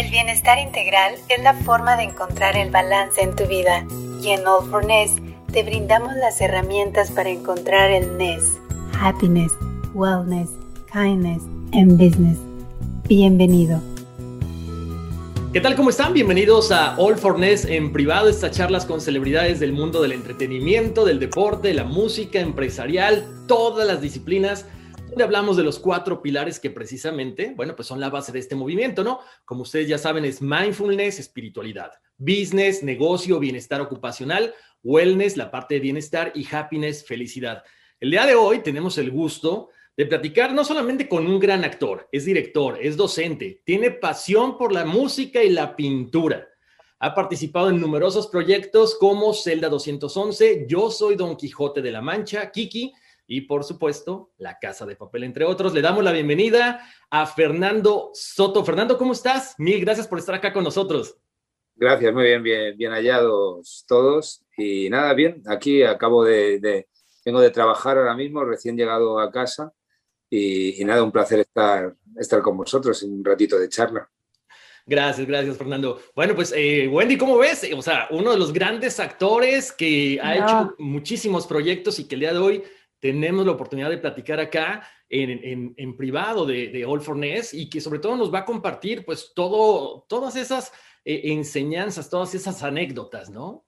El bienestar integral es la forma de encontrar el balance en tu vida y en All for Ness te brindamos las herramientas para encontrar el Ness, happiness, wellness, kindness and business. Bienvenido. ¿Qué tal? ¿Cómo están? Bienvenidos a All for Ness en privado, estas charlas con celebridades del mundo del entretenimiento, del deporte, la música, empresarial, todas las disciplinas, donde hablamos de los cuatro pilares que precisamente, bueno, pues son la base de este movimiento, ¿no? Como ustedes ya saben, es mindfulness, espiritualidad, business, negocio, bienestar ocupacional, wellness, la parte de bienestar y happiness, felicidad. El día de hoy tenemos el gusto de platicar no solamente con un gran actor, es director, es docente, tiene pasión por la música y la pintura. Ha participado en numerosos proyectos como Zelda 211, Yo soy Don Quijote de la Mancha, Kiki y por supuesto La Casa de Papel, entre otros. Le damos la bienvenida a Fernando Soto. Fernando, ¿cómo estás? Mil gracias por estar acá con nosotros. Gracias, muy bien, bien, bien hallados todos. Y nada, bien, aquí acabo de, de, vengo de trabajar ahora mismo, recién llegado a casa y, y, nada, un placer estar, estar con vosotros en un ratito de charla. Gracias, gracias, Fernando. Bueno, pues, eh, Wendy, ¿cómo ves? O sea, uno de los grandes actores que ha no. hecho muchísimos proyectos y que el día de hoy tenemos la oportunidad de platicar acá en, en, en privado de, de, All for Ness y que sobre todo nos va a compartir, pues, todo, todas esas eh, enseñanzas, todas esas anécdotas, ¿no?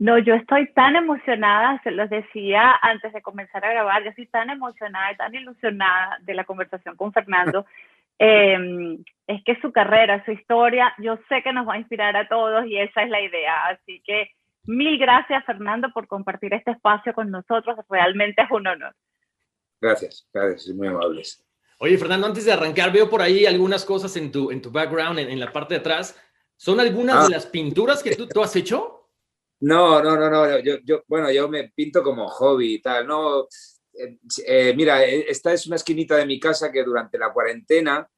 No, yo estoy tan emocionada, se los decía antes de comenzar a grabar, yo estoy tan emocionada y tan ilusionada de la conversación con Fernando. eh, es que su carrera, su historia, yo sé que nos va a inspirar a todos y esa es la idea. Así que mil gracias, Fernando, por compartir este espacio con nosotros. Realmente es un honor. Gracias, gracias, muy amables. Oye, Fernando, antes de arrancar, veo por ahí algunas cosas en tu, en tu background, en, en la parte de atrás. ¿Son algunas ah. de las pinturas que tú, tú has hecho? No, no, no, no. Yo, yo, bueno, yo me pinto como hobby y tal. No, eh, eh, mira, esta es una esquinita de mi casa que durante la cuarentena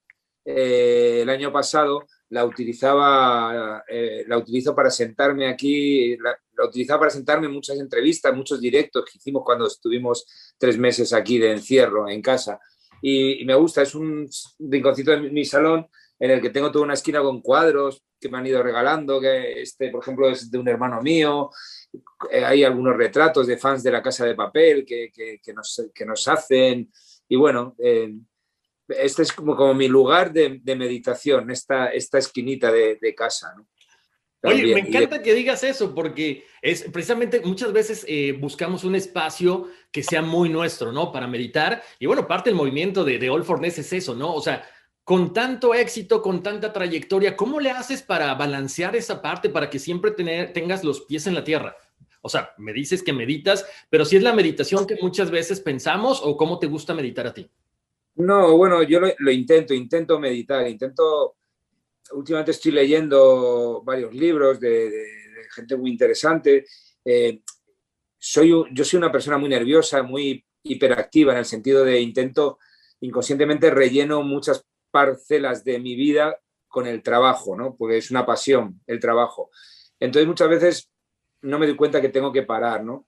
eh, el año pasado la utilizaba, eh, la utilizo para sentarme aquí, la, utilizaba para sentarme en muchas entrevistas, muchos directos que hicimos cuando estuvimos tres meses aquí de encierro en casa. Y, me gusta, es un rinconcito de mi, salón en el que tengo toda una esquina con cuadros que me han ido regalando, que este, por ejemplo, es de un hermano mío. Eh, hay algunos retratos de fans de la Casa de Papel que, nos, hacen. Y bueno, este es como, como mi lugar de, de meditación, esta, esta esquinita de, de casa. ¿no? Oye, me encanta que digas eso, porque es precisamente muchas veces eh, buscamos un espacio que sea muy nuestro, ¿no? Para meditar. Y bueno, parte del movimiento de, de All for Ness es eso, ¿no? O sea, con tanto éxito, con tanta trayectoria, ¿cómo le haces para balancear esa parte para que siempre tener, tengas los pies en la tierra? O sea, me dices que meditas, pero si es la meditación que muchas veces pensamos o cómo te gusta meditar a ti. No, bueno, yo lo, intento, intento meditar, intento, últimamente estoy leyendo varios libros de gente muy interesante. Eh, soy, yo soy una persona muy nerviosa, muy hiperactiva en el sentido de intento inconscientemente relleno muchas parcelas de mi vida con el trabajo, ¿no? Porque es una pasión el trabajo. Entonces muchas veces no me doy cuenta que tengo que parar, ¿no?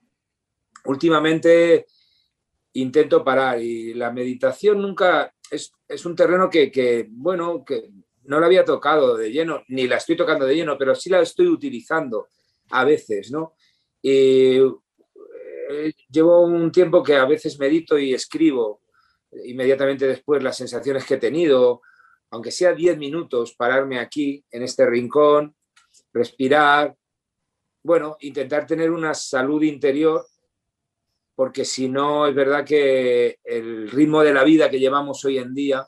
Últimamente intento parar y la meditación nunca es, es un terreno que, bueno, que no la había tocado de lleno, ni la estoy tocando de lleno, pero sí la estoy utilizando a veces, ¿no? Y, eh, llevo un tiempo que a veces medito y escribo inmediatamente después las sensaciones que he tenido, aunque sea 10 minutos, pararme aquí, en este rincón, respirar, bueno, intentar tener una salud interior, porque si no, es verdad que el ritmo de la vida que llevamos hoy en día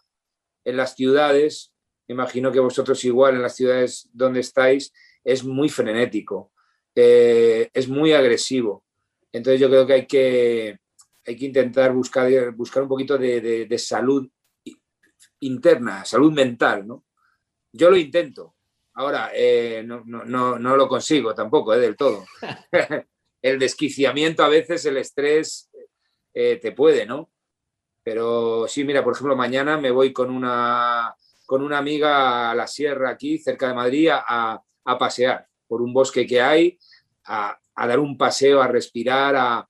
en las ciudades, imagino que vosotros igual en las ciudades donde estáis, es muy frenético, eh, es muy agresivo. Entonces yo creo que hay que hay que intentar buscar, buscar un poquito de, de, de salud interna, salud mental, ¿no? Yo lo intento. Ahora, eh, no, no, no, no, lo consigo tampoco, eh, del todo. el desquiciamiento a veces, el estrés, eh, te puede, ¿no? Pero sí, mira, por ejemplo, mañana me voy con una, con una amiga a la sierra aquí, cerca de Madrid, a, a pasear por un bosque que hay, a, a dar un paseo, a respirar, a,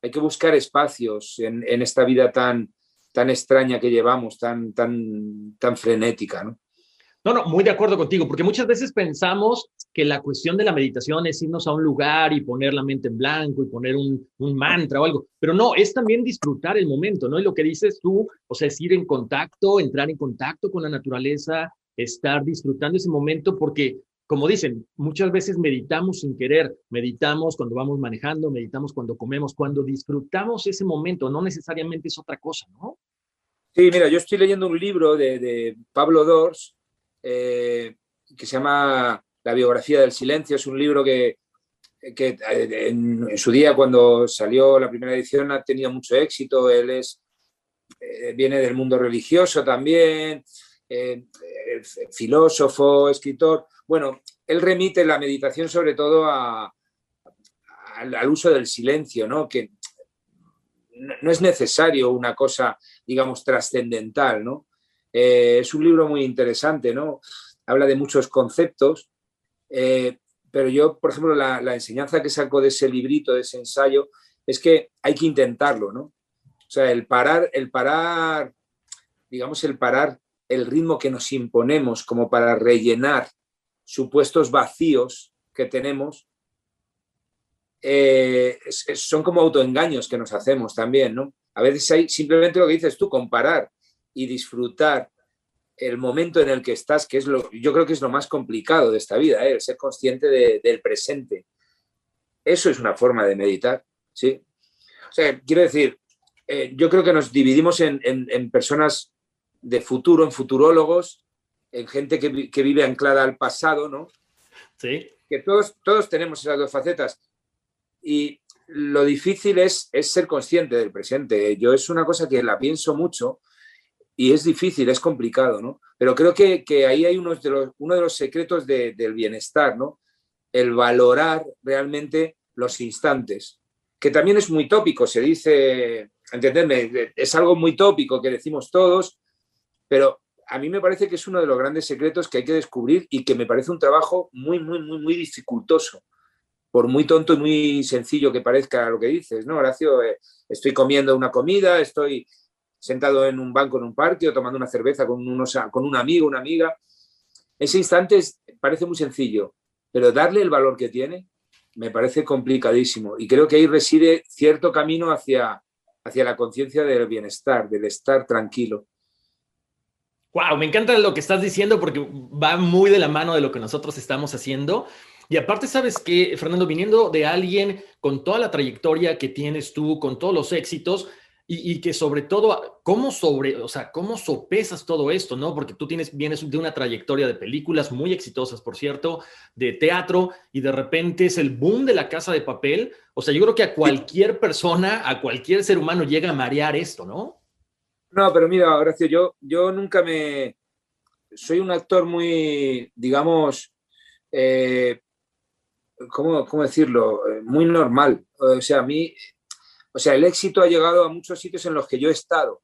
hay que buscar espacios en, en, esta vida tan, tan extraña que llevamos, tan, tan, tan frenética, ¿no? No, no, muy de acuerdo contigo, porque muchas veces pensamos que la cuestión de la meditación es irnos a un lugar y poner la mente en blanco y poner un, mantra o algo, pero no, es también disfrutar el momento, ¿no? Y lo que dices tú, o sea, es ir en contacto, entrar en contacto con la naturaleza, estar disfrutando ese momento, porque, como dicen, muchas veces meditamos sin querer, meditamos cuando vamos manejando, meditamos cuando comemos, cuando disfrutamos ese momento, no necesariamente es otra cosa, ¿no? Sí, mira, yo estoy leyendo un libro de, de Pablo Dors, eh, que se llama La biografía del silencio. Es un libro que, eh, en, su día, cuando salió la primera edición, ha tenido mucho éxito. Él es, eh, viene del mundo religioso también, filósofo, escritor. Bueno, él remite la meditación sobre todo al, uso del silencio, ¿no? que no es necesario una cosa, digamos, trascendental, ¿no? Eh, es un libro muy interesante, ¿no? Habla de muchos conceptos, eh, pero yo, por ejemplo, la, enseñanza que saco de ese librito, de ese ensayo, es que hay que intentarlo, ¿no? O sea, el parar, el parar, digamos, el parar el ritmo que nos imponemos como para rellenar supuestos vacíos que tenemos, eh, son como autoengaños que nos hacemos también, ¿no? A veces hay simplemente lo que dices tú, comparar y disfrutar el momento en el que estás, que es lo, yo creo que es lo más complicado de esta vida, ¿eh? ser consciente del presente. Eso es una forma de meditar, ¿sí? O sea, quiero decir, eh, yo creo que nos dividimos en, personas de futuro, en futurólogos, en gente que, que, vive anclada al pasado, ¿no? Sí. Que todos, todos tenemos esas dos facetas. Y lo difícil es, es ser consciente del presente. Yo es una cosa que la pienso mucho y es difícil, es complicado, ¿no? Pero creo que, ahí hay uno de los, uno de los secretos del bienestar, ¿no? El valorar realmente los instantes, que también es muy tópico, se dice, entenderme, es algo muy tópico que decimos todos, pero a mí me parece que es uno de los grandes secretos que hay que descubrir y que me parece un trabajo muy, muy, muy, muy dificultoso, por muy tonto y muy sencillo que parezca lo que dices, ¿no, Horacio? Eh, estoy comiendo una comida, estoy sentado en un banco en un parque o tomando una cerveza con, unos, con un amigo, una amiga. Ese instante parece muy sencillo, pero darle el valor que tiene me parece complicadísimo. Y creo que ahí reside cierto camino hacia, hacia la conciencia del bienestar, del estar tranquilo. Wow, me encanta lo que estás diciendo porque va muy de la mano de lo que nosotros estamos haciendo. Y aparte, sabes que, Fernando, viniendo de alguien con toda la trayectoria que tienes tú, con todos los éxitos, y, que sobre todo, ¿cómo sobre, o sea, cómo sopesas todo esto, no? Porque tú tienes, vienes de una trayectoria de películas muy exitosas, por cierto, de teatro, y de repente es el boom de la casa de papel. O sea, yo creo que a cualquier persona, a cualquier ser humano llega a marear esto, ¿no? No, pero mira, Horacio, yo, yo nunca me... Soy un actor muy, digamos, eh, ¿cómo, ¿cómo, decirlo? Eh, muy normal. O sea, a mí o sea, el éxito ha llegado a muchos sitios en los que yo he estado,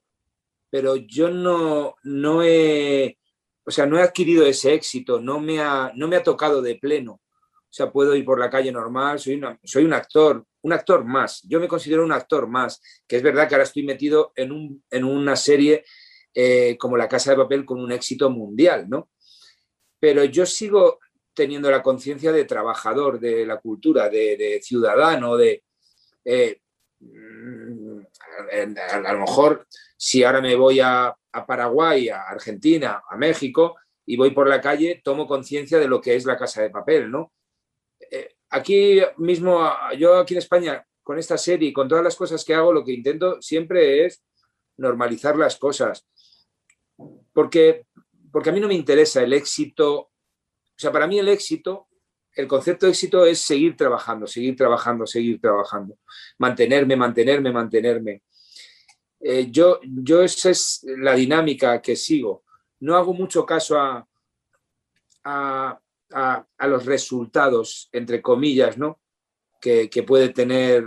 pero yo no, no he, o sea, no he adquirido ese éxito, no me ha, no me ha tocado de pleno. O sea, puedo ir por la calle normal, soy, soy un actor, un actor más. Yo me considero un actor más, que es verdad que ahora estoy metido en, un, en una serie eh, como La Casa de Papel con un éxito mundial, ¿no? Pero yo sigo teniendo la conciencia de trabajador de la cultura, de, ciudadano, de... Eh, Mm, a, lo mejor si ahora me voy a, Paraguay, a Argentina, a México y voy por la calle, tomo conciencia de lo que es la casa de papel, ¿no? Eh, aquí mismo, yo aquí en España, con esta serie y con todas las cosas que hago, lo que intento siempre es normalizar las cosas. Porque, porque a mí no me interesa el éxito. O sea, para mí el éxito el concepto de éxito es seguir trabajando, seguir trabajando, seguir trabajando, mantenerme, mantenerme, mantenerme. Eh, yo, yo esa es la dinámica que sigo. No hago mucho caso a, a, los resultados, entre comillas, ¿no? Que, que, puede tener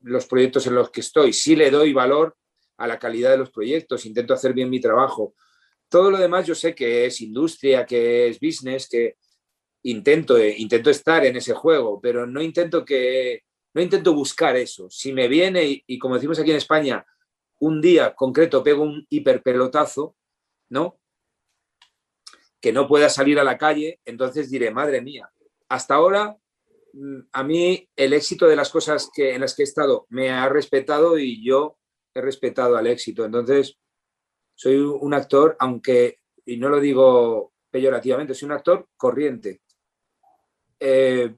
los proyectos en los que estoy. Sí le doy valor a la calidad de los proyectos, intento hacer bien mi trabajo. Todo lo demás yo sé que es industria, que es business, que, intento, eh, intento estar en ese juego, pero no intento que no intento buscar eso. Si me viene y, como decimos aquí en España, un día concreto pego un hiperpelotazo, ¿no? que no pueda salir a la calle, entonces diré, madre mía, hasta ahora mm, a mí el éxito de las cosas en las que he estado me ha respetado y yo he respetado al éxito. Entonces, soy un actor, aunque, y no lo digo peyorativamente, soy un actor corriente. Eh,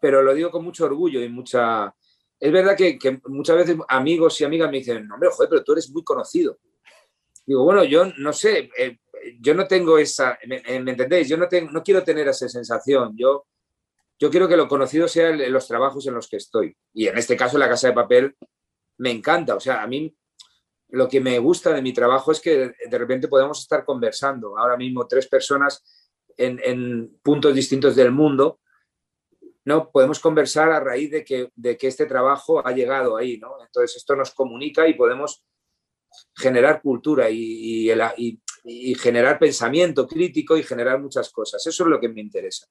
pero lo digo con mucho orgullo y mucha... Es verdad que, muchas veces amigos y amigas me dicen, hombre, joder, pero tú eres muy conocido. Digo, bueno, yo no sé, eh, yo no tengo esa, ¿me, entendéis? Yo no, tengo, no quiero tener esa sensación. Yo, yo quiero que lo conocido sea los trabajos en los que estoy. Y en este caso, la Casa de Papel me encanta. O sea, a mí lo que me gusta de mi trabajo es que de repente podemos estar conversando. Ahora mismo tres personas en, puntos distintos del mundo, ¿no? Podemos conversar a raíz de que, de que este trabajo ha llegado ahí, ¿no? Entonces esto nos comunica y podemos generar cultura y, y, generar pensamiento crítico y generar muchas cosas. Eso es lo que me interesa.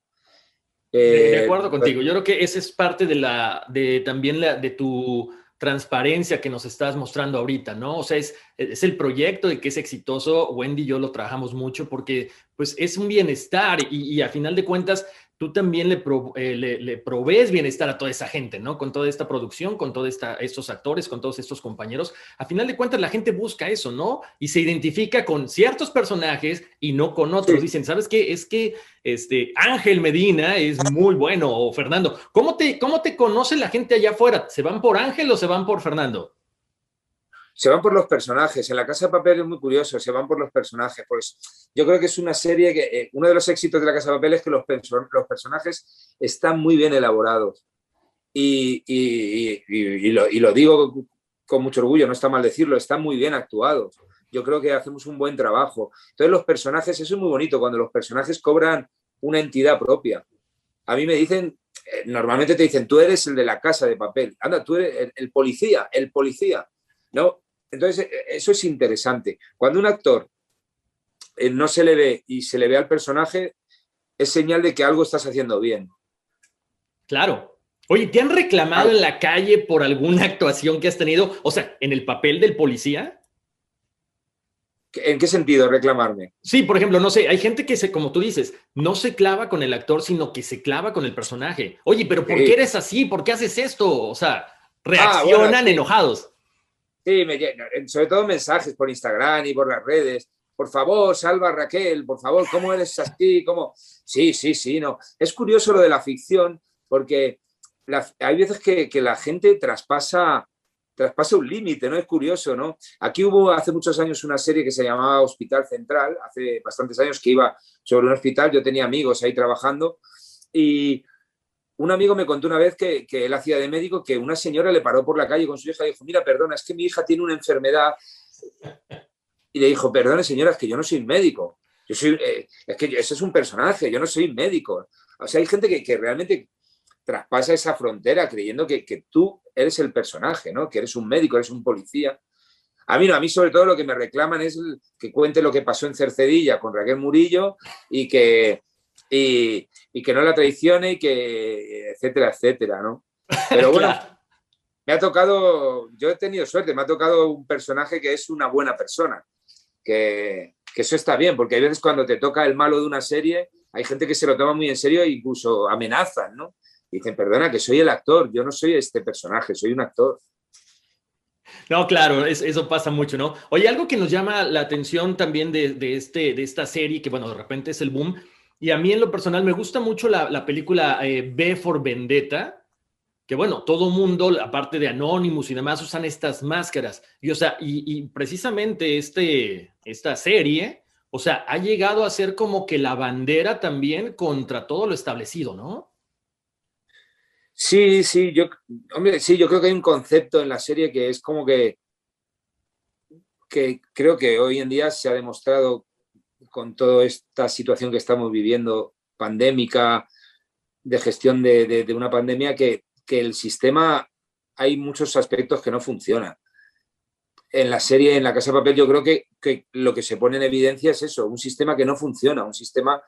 de, eh, acuerdo contigo. Yo creo que esa es parte de la, de también la, de tu transparencia que nos estás mostrando ahorita, ¿no? O sea, es, es el proyecto de que es exitoso. Wendy y yo lo trabajamos mucho porque pues es un bienestar y, y a final de cuentas tú también eh, le, le, provees bienestar a toda esa gente, ¿no? Con toda esta producción, con todos estos actores, con todos estos compañeros. A final de cuentas, la gente busca eso, ¿no? Y se identifica con ciertos personajes y no con otros. Dicen, ¿sabes qué? Es que este Ángel Medina es muy bueno, o Fernando. ¿Cómo te, ¿Cómo te conoce la gente allá afuera? ¿Se van por Ángel o se van por Fernando? Se van por los personajes. En la Casa de Papel es muy curioso, se van por los personajes. Pues yo creo que es una serie que eh, uno de los éxitos de la Casa de Papel es que los, los personajes están muy bien elaborados. Y, y, lo, y, lo, digo con mucho orgullo, no está mal decirlo, están muy bien actuados. Yo creo que hacemos un buen trabajo. Entonces los personajes, eso es muy bonito, cuando los personajes cobran una entidad propia. A mí me dicen, eh, normalmente te dicen, tú eres el de la casa de papel, anda, tú eres el policía, el policía. ¿No? Entonces, e, eso es interesante. Cuando un actor eh, no se le ve y se le ve al personaje, es señal de que algo estás haciendo bien. Claro. Oye, ¿te han reclamado en la calle por alguna actuación que has tenido? O sea, en el papel del policía. ¿En qué sentido reclamarme? Sí, por ejemplo, no sé, hay gente que se, como tú dices, no se clava con el actor, sino que se clava con el personaje. Oye, pero ¿por qué eres así? ¿Por qué haces esto? O sea, ah, reaccionan enojados. Sí, me, sobre todo mensajes por Instagram y por las redes. Por favor, salva Raquel, por favor, ¿cómo eres así? ¿Cómo? Sí, sí, sí, no. Es curioso lo de la ficción porque hay veces que, la gente traspasa, traspasa un límite, ¿no? Es curioso, ¿no? Aquí hubo hace muchos años una serie que se llamaba Hospital Central, hace bastantes años que iba sobre un hospital, yo tenía amigos ahí trabajando y un amigo me contó una vez que, él hacía de médico que una señora le paró por la calle con su hija y dijo, mira, perdona, es que mi hija tiene una enfermedad. Y le dijo, perdone señora, es que yo no soy médico. Yo soy, eh, es que ese es un personaje, yo no soy médico. O sea, hay gente que, realmente traspasa esa frontera creyendo que, tú eres el personaje, ¿no? Que eres un médico, eres un policía. A mí no, a mí sobre todo lo que me reclaman es que cuente lo que pasó en Cercedilla con Raquel Murillo y que, y, que no la traicione y que, etcétera, etcétera, ¿no? Pero bueno, me ha tocado, yo he tenido suerte, me ha tocado un personaje que es una buena persona, que, eso está bien, porque hay veces cuando te toca el malo de una serie, hay gente que se lo toma muy en serio e incluso amenazan, ¿no? dicen, perdona, que soy el actor, yo no soy este personaje, soy un actor. No, claro, eso pasa mucho, ¿no? Oye, algo que nos llama la atención también de, de, este, de esta serie, que bueno, de repente es el boom, y a mí en lo personal me gusta mucho la, película eh, B for Vendetta, que bueno, todo mundo, aparte de Anonymous y demás, usan estas máscaras. Y o sea, y, precisamente este, esta serie, o sea, ha llegado a ser como que la bandera también contra todo lo establecido, ¿no? Sí, sí, yo, hombre, sí, yo creo que hay un concepto en la serie que es como que, que creo que hoy en día se ha demostrado con toda esta situación que estamos viviendo, pandémica, de gestión de, una pandemia, que, el sistema hay muchos aspectos que no funcionan. En la serie, en la Casa de Papel, yo creo que, que lo que se pone en evidencia es eso, un sistema que no funciona, un sistema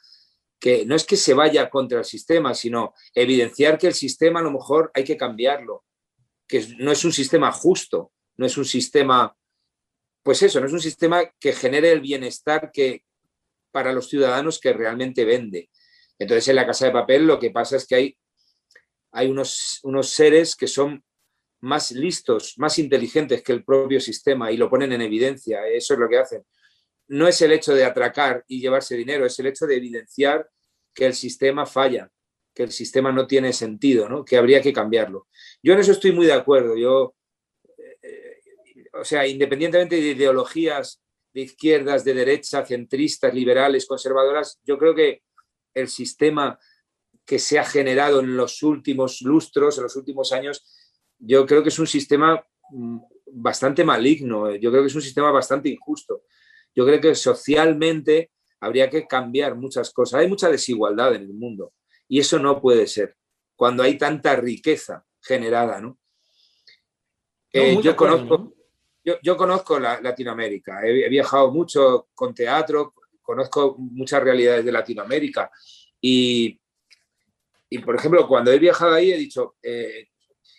que no es que se vaya contra el sistema, sino evidenciar que el sistema a lo mejor hay que cambiarlo, que no es un sistema justo, no es un sistema, pues eso, no es un sistema que genere el bienestar que, para los ciudadanos que realmente vende. Entonces, en la casa de papel lo que pasa es que hay, hay unos, unos seres que son más listos, más inteligentes que el propio sistema y lo ponen en evidencia. Eso es lo que hacen. No es el hecho de atracar y llevarse dinero, es el hecho de evidenciar que el sistema falla, que el sistema no tiene sentido, ¿no? que habría que cambiarlo. Yo en eso estoy muy de acuerdo. Yo, eh, o sea, independientemente de ideologías de izquierdas, de derecha, centristas, liberales, conservadoras, yo creo que el sistema que se ha generado en los últimos lustros, en los últimos años, yo creo que es un sistema mm, bastante maligno, yo creo que es un sistema bastante injusto. Yo creo que socialmente habría que cambiar muchas cosas. Hay mucha desigualdad en el mundo y eso no puede ser cuando hay tanta riqueza generada, ¿no? Eh, yo, conozco, yo, conozco Latinoamérica, he, viajado mucho con teatro, conozco muchas realidades de Latinoamérica y, por ejemplo, cuando he viajado ahí he dicho, eh,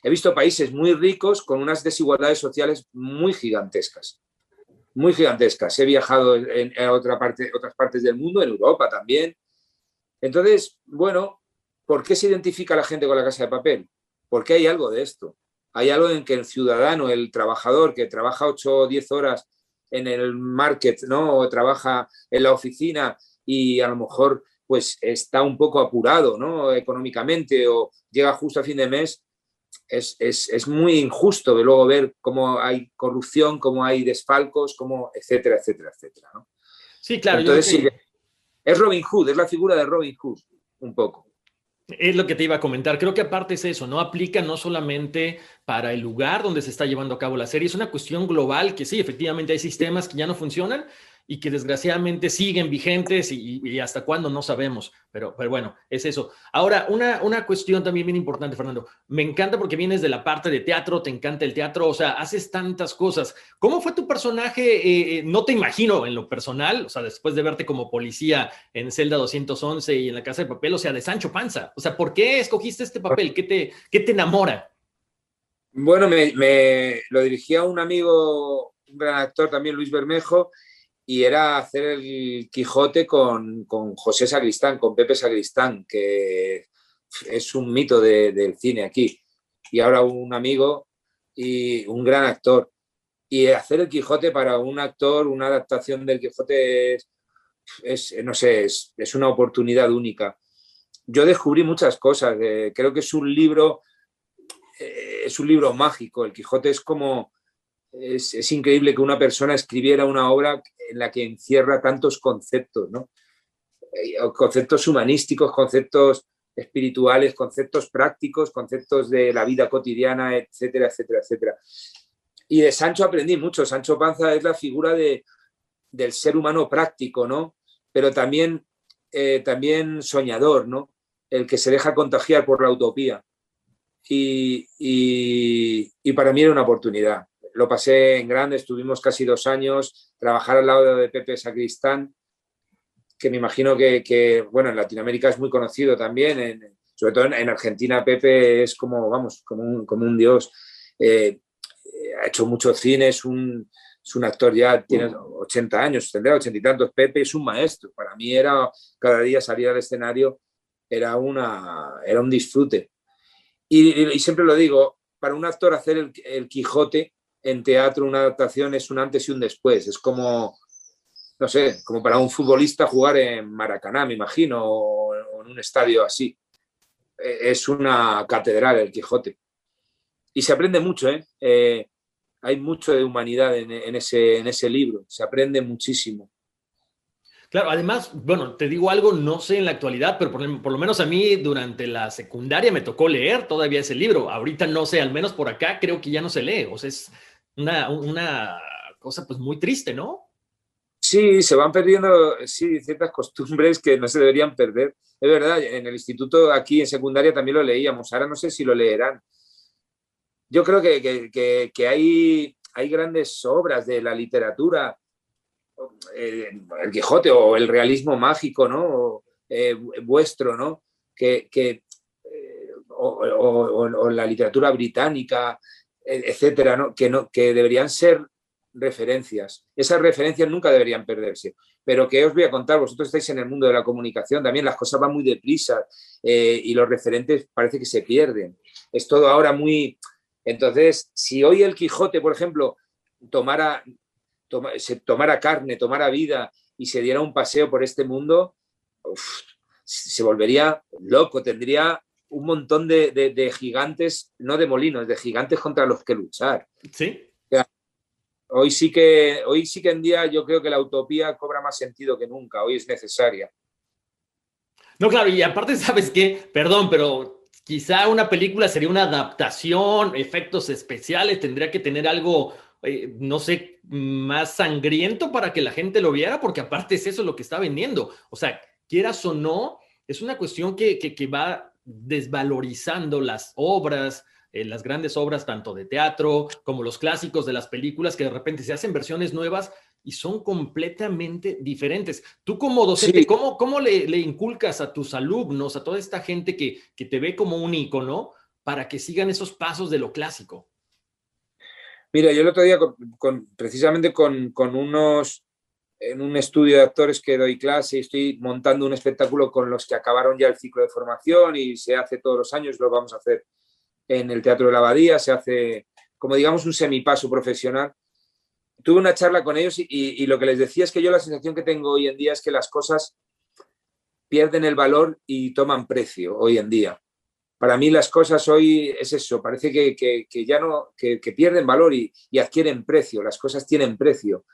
he visto países muy ricos con unas desigualdades sociales muy gigantescas, muy gigantescas. He viajado en, otras partes del mundo, en Europa también. Entonces, bueno, ¿por qué se identifica la gente con la casa de papel? Porque hay algo de esto. Hay algo en que el ciudadano, el trabajador que trabaja 8 o 10 horas en el market, ¿no? O trabaja en la oficina y a lo mejor pues está un poco apurado, ¿no? Económicamente o llega justo a fin de mes, es, muy injusto de luego ver cómo hay corrupción, cómo hay desfalcos, cómo, etcétera, etcétera, etcétera. ¿no? Sí, claro. Entonces, es Robin Hood, es la figura de Robin Hood, un poco. Es lo que te iba a comentar. Creo que aparte es eso, no aplica no solamente para el lugar donde se está llevando a cabo la serie, es una cuestión global que sí, efectivamente hay sistemas que ya no funcionan y que desgraciadamente siguen vigentes y, hasta cuándo no sabemos, pero, pero bueno, es eso. Ahora, una, una cuestión también bien importante, Fernando. Me encanta porque vienes de la parte de teatro, te encanta el teatro, o sea, haces tantas cosas. ¿Cómo fue tu personaje? Eh, eh, no te imagino en lo personal, o sea, después de verte como policía en Celda 211 y en la Casa de Papel, o sea, de Sancho Panza. O sea, ¿por qué escogiste este papel? ¿Qué te, qué te enamora? Bueno, me, me lo dirigía un amigo, un gran actor también, Luis Bermejo, y era hacer el Quijote con, José Sagristán, con Pepe Sagristán, que es un mito del cine aquí. Y ahora un amigo y un gran actor. Y hacer el Quijote para un actor, una adaptación del Quijote es, no sé, es, una oportunidad única. Yo descubrí muchas cosas. Eh, creo que es un libro, eh, es un libro mágico. El Quijote es como, es, increíble que una persona escribiera una obra en la que encierra tantos conceptos, ¿no? Eh, conceptos humanísticos, conceptos espirituales, conceptos prácticos, conceptos de la vida cotidiana, etcétera, etcétera, etcétera. Y de Sancho aprendí mucho. Sancho Panza es la figura de, del ser humano práctico, ¿no? Pero también, eh, también soñador, ¿no? El que se deja contagiar por la utopía. y, y para mí era una oportunidad lo pasé en grande, estuvimos casi dos años, trabajar al lado de Pepe Sacristán, que me imagino que, bueno, en Latinoamérica es muy conocido también, sobre todo en, Argentina Pepe es como, vamos, como un, como un dios. Eh, ha hecho mucho cine, es un, es un actor ya, tiene 80 años, tendrá 80 y tantos. Pepe es un maestro. Para mí era, cada día salir al escenario era, una, era un disfrute. Y, siempre lo digo, para un actor hacer el, el Quijote en teatro una adaptación es un antes y un después. Es como, no sé, como para un futbolista jugar en Maracaná, me imagino, o en un estadio así. E, es una catedral el Quijote. Y se aprende mucho, ¿eh? eh hay mucho de humanidad en, ese, en ese libro, se aprende muchísimo. Claro, además, bueno, te digo algo, no sé en la actualidad, pero por, por, lo menos a mí durante la secundaria me tocó leer todavía ese libro. Ahorita no sé, al menos por acá creo que ya no se lee. O sea, es, una, cosa pues muy triste, ¿no? Sí, se van perdiendo sí, ciertas costumbres que no se deberían perder. Es verdad, en el instituto aquí en secundaria también lo leíamos, ahora no sé si lo leerán. Yo creo que, hay, hay grandes obras de la literatura, eh, el Quijote o el realismo mágico, ¿no? Eh, vuestro, ¿no? Que, eh, o, la literatura británica, etcétera, ¿no? Que, no, que deberían ser referencias. Esas referencias nunca deberían perderse. Pero que os voy a contar, vosotros estáis en el mundo de la comunicación, también las cosas van muy deprisa eh, y los referentes parece que se pierden. Es todo ahora muy... Entonces, si hoy el Quijote, por ejemplo, tomara, tomara carne, tomara vida y se diera un paseo por este mundo, se volvería loco, tendría un montón de, gigantes, no de molinos, de gigantes contra los que luchar. Sí. Hoy sí que, hoy sí que en día yo creo que la utopía cobra más sentido que nunca, hoy es necesaria. No, claro, y aparte, ¿sabes qué? Perdón, pero quizá una película sería una adaptación, efectos especiales, tendría que tener algo, eh, no sé, más sangriento para que la gente lo viera, porque aparte es eso lo que está vendiendo. O sea, quieras o no, es una cuestión que, que va desvalorizando las obras, eh, las grandes obras tanto de teatro como los clásicos de las películas que de repente se hacen versiones nuevas y son completamente diferentes. Tú como docente, ¿cómo, le, inculcas a tus alumnos, a toda esta gente que, te ve como un ícono para que sigan esos pasos de lo clásico? Mira, yo el otro día, con, precisamente con, con, unos en un estudio de actores que doy clase y estoy montando un espectáculo con los que acabaron ya el ciclo de formación y se hace todos los años, lo vamos a hacer en el Teatro de la Abadía, se hace como digamos un semipaso profesional. Tuve una charla con ellos y, lo que les decía es que yo la sensación que tengo hoy en día es que las cosas pierden el valor y toman precio hoy en día. Para mí las cosas hoy es eso, parece que, ya no, que, pierden valor y adquieren precio, las cosas tienen precio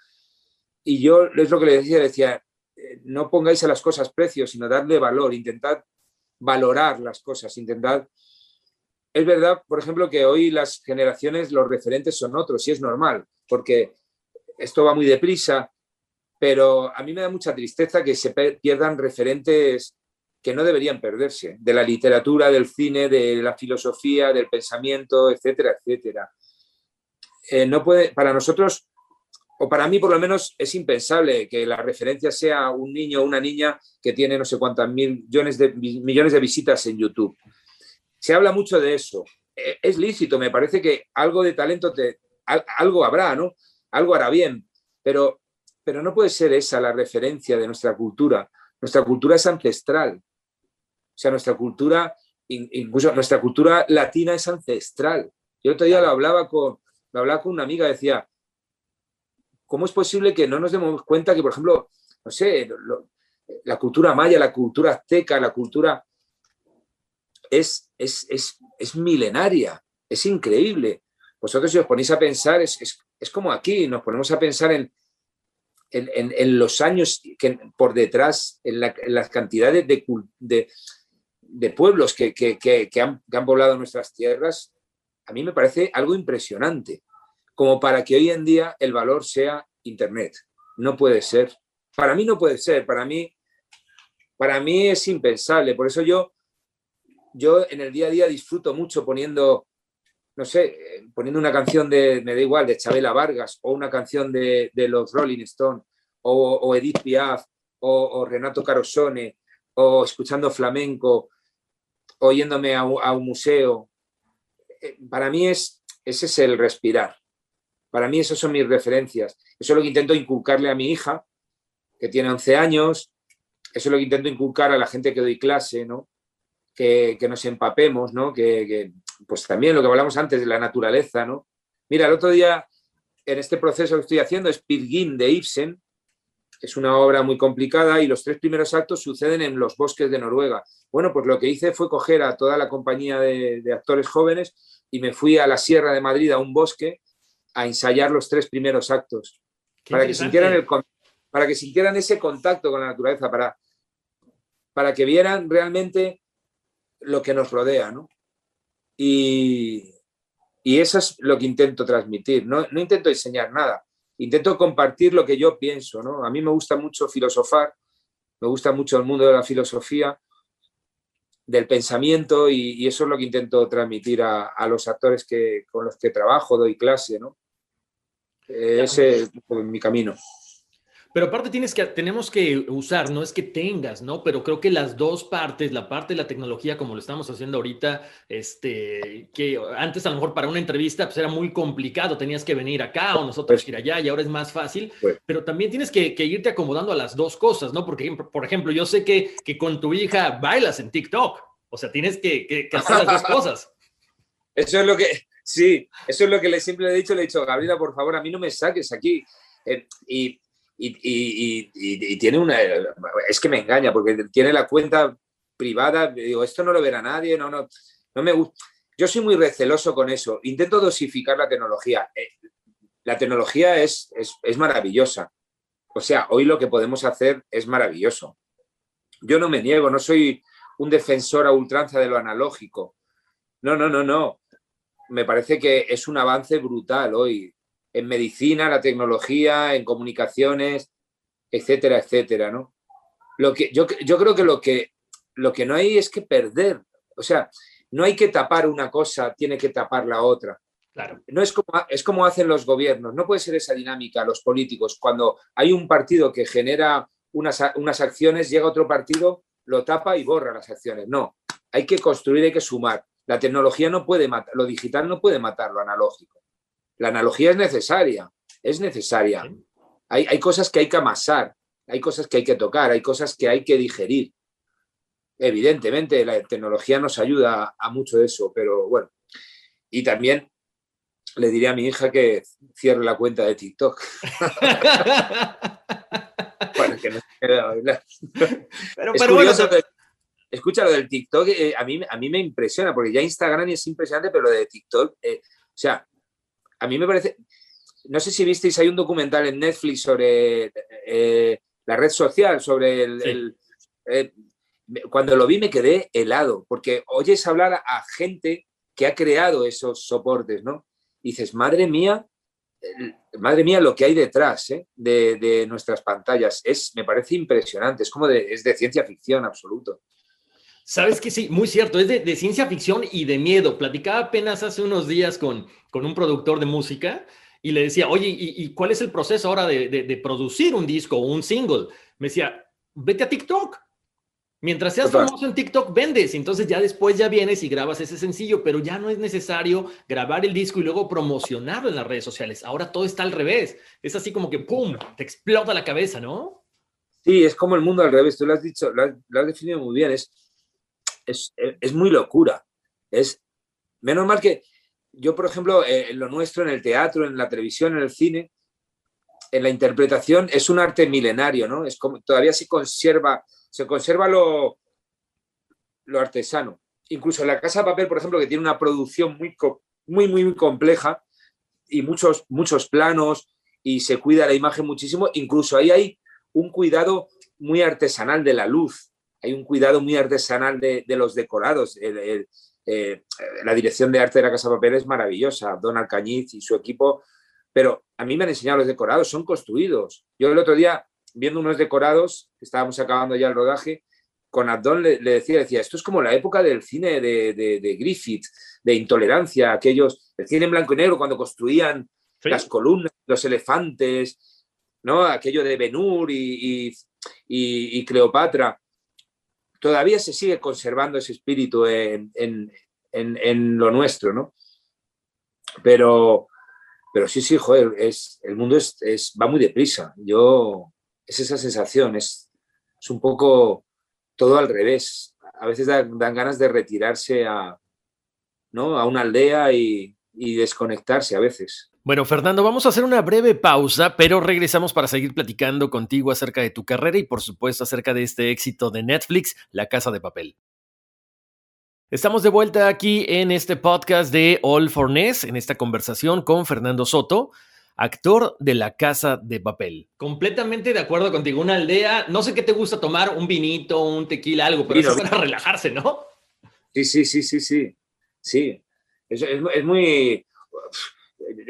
y yo es lo que le decía, decía, eh, no pongáis a las cosas precios, sino darle valor, intentad valorar las cosas, intentad... Es verdad, por ejemplo, que hoy las generaciones, los referentes son otros, y es normal, porque esto va muy deprisa, pero a mí me da mucha tristeza que se pierdan referentes que no deberían perderse, de la literatura, del cine, de la filosofía, del pensamiento, etcétera, etcétera. Eh, no puede, para nosotros o para mí por lo menos es impensable que la referencia sea un niño o una niña que tiene no sé cuántas millones de, millones de visitas en YouTube. Se habla mucho de eso. E, es lícito, me parece que algo de talento, te, algo habrá, ¿no? Algo hará bien, pero, pero no puede ser esa la referencia de nuestra cultura. Nuestra cultura es ancestral. O sea, nuestra cultura, incluso nuestra cultura latina es ancestral. Yo otro día lo hablaba con, lo hablaba con una amiga, decía, ¿cómo es posible que no nos demos cuenta que, por ejemplo, no sé, la cultura maya, la cultura azteca, la cultura es, es, milenaria, es increíble. Vosotros si os ponéis a pensar, es, como aquí, nos ponemos a pensar en, en, los años que por detrás, en, las cantidades de, de, pueblos que, han, que han poblado nuestras tierras, a mí me parece algo impresionante como para que hoy en día el valor sea Internet. No puede ser. Para mí no puede ser. Para mí, para mí es impensable. Por eso yo, yo en el día a día disfruto mucho poniendo, no sé, poniendo una canción de, me da igual, de Chabela Vargas o una canción de, los Rolling Stones o, Edith Piaf o, Renato Carosone o escuchando flamenco o yéndome a, a un museo. Eh, para mí es, ese es el respirar. Para mí esas son mis referencias. Eso es lo que intento inculcarle a mi hija, que tiene 11 años. Eso es lo que intento inculcar a la gente que doy clase, ¿no? Que, nos empapemos, ¿no? Que, pues también lo que hablamos antes de la naturaleza, ¿no? Mira, el otro día, en este proceso que estoy haciendo, es de Ibsen, es una obra muy complicada y los tres primeros actos suceden en los bosques de Noruega. Bueno, pues lo que hice fue coger a toda la compañía de, de actores jóvenes y me fui a la Sierra de Madrid, a un bosque, a ensayar los tres primeros actos, para que, sintieran el, para que sintieran ese contacto con la naturaleza, para, para que vieran realmente lo que nos rodea, ¿no? Y, eso es lo que intento transmitir, no, no intento enseñar nada, intento compartir lo que yo pienso, ¿no? A mí me gusta mucho filosofar, me gusta mucho el mundo de la filosofía, del pensamiento y, eso es lo que intento transmitir a, a, los actores que, con los que trabajo, doy clase, ¿no? Ese es mi camino. Pero aparte tienes que, tenemos que usar, no es que tengas, ¿no? Pero creo que las dos partes, la parte de la tecnología, como lo estamos haciendo ahorita, este, que antes a lo mejor para una entrevista pues era muy complicado, tenías que venir acá o nosotros ir allá y ahora es más fácil, pero también tienes que, irte acomodando a las dos cosas, ¿no? Porque, por ejemplo, yo sé que, que con tu hija bailas en TikTok, o sea, tienes que, que hacer las dos cosas. Eso es lo que, sí, eso es lo que le siempre le he dicho, le he dicho, Gabriela, por favor, a mí no me saques aquí. Eh, y, y, tiene una, es que me engaña, porque tiene la cuenta privada, digo, esto no lo verá nadie, no, no, no me gusta. Yo soy muy receloso con eso, intento dosificar la tecnología. Eh, la tecnología es, es, es maravillosa. O sea, hoy lo que podemos hacer es maravilloso. Yo no me niego, no soy un defensor a ultranza de lo analógico. No, no, no, no. Me parece que es un avance brutal hoy en medicina, la tecnología, en comunicaciones, etcétera, etcétera, ¿no? Lo que, yo, yo creo que lo, que lo que no hay es que perder. O sea, no hay que tapar una cosa, tiene que tapar la otra. Claro. No es como, es como hacen los gobiernos, no puede ser esa dinámica, los políticos. Cuando hay un partido que genera unas, unas acciones, llega otro partido, lo tapa y borra las acciones. No, hay que construir, hay que sumar. La tecnología no puede matar, lo digital no puede matar lo analógico. La analogía es necesaria, es necesaria. Hay, hay cosas que hay que amasar, hay cosas que hay que tocar, hay cosas que hay que digerir. Evidentemente, la tecnología nos ayuda a mucho de eso, pero bueno. Y también le diría a mi hija que cierre la cuenta de TikTok. bueno, que no Pero, escucha lo del TikTok, eh, a, mí, a mí me impresiona, porque ya Instagram es impresionante, pero lo de TikTok, eh, o sea, a mí me parece, no sé si visteis, hay un documental en Netflix sobre eh, la red social, sobre el... cuando lo vi me quedé helado, porque oyes hablar a gente que ha creado esos soportes, ¿no? Y dices, madre mía, madre mía, lo que hay detrás de, nuestras pantallas es, me parece impresionante, es como de, es de ciencia ficción absoluto. Sabes que sí, muy cierto, es de, ciencia ficción y de miedo. Platicaba apenas hace unos días con, con un productor de música y le decía, oye, ¿y, cuál es el proceso ahora de, producir un disco o un single? Me decía, vete a TikTok. Mientras seas famoso en TikTok, vendes. Entonces ya después ya vienes y grabas ese sencillo, pero ya no es necesario grabar el disco y luego promocionarlo en las redes sociales. Ahora todo está al revés. Es así como que, ¡pum!, te explota la cabeza, ¿no? Sí, es como el mundo al revés. Tú lo has dicho, lo has definido muy bien. Es, es, muy locura. Es, menos mal que yo, por ejemplo, eh, en lo nuestro, en el teatro, en la televisión, en el cine, en la interpretación, es un arte milenario, ¿no? Es como, todavía se conserva, se conserva lo, lo artesano. Incluso en la Casa de Papel, por ejemplo, que tiene una producción muy, muy, muy compleja y muchos, muchos planos y se cuida la imagen muchísimo, incluso ahí hay un cuidado muy artesanal de la luz, hay un cuidado muy artesanal de, los decorados. Eh, la dirección de arte de la Casa de Papel es maravillosa, Don Alcañiz y su equipo, pero a mí me han enseñado los decorados, son construidos. Yo el otro día, viendo unos decorados, estábamos acabando ya el rodaje, con Abdón le, decía, decía, esto es como la época del cine de, Griffith, de intolerancia, aquellos, el cine en blanco y negro, cuando construían las columnas, los elefantes, ¿no? Aquello de Benur y, y Cleopatra todavía se sigue conservando ese espíritu en, lo nuestro, ¿no? Pero, pero sí, sí, joder, es, el mundo es, va muy deprisa. Yo, es esa sensación, es, es un poco todo al revés. A veces dan, ganas de retirarse a, ¿no? a una aldea y, y desconectarse a veces. Bueno, Fernando, vamos a hacer una breve pausa, pero regresamos para seguir platicando contigo acerca de tu carrera y por supuesto acerca de este éxito de Netflix, La Casa de Papel. Estamos de vuelta aquí en este podcast de All for Ness, en esta conversación con Fernando Soto, actor de La Casa de Papel. Completamente de acuerdo contigo, una aldea, no sé qué te gusta tomar, un vinito, un tequila, algo, pero es para relajarse, ¿no? Sí, sí, sí, sí, sí, sí. es muy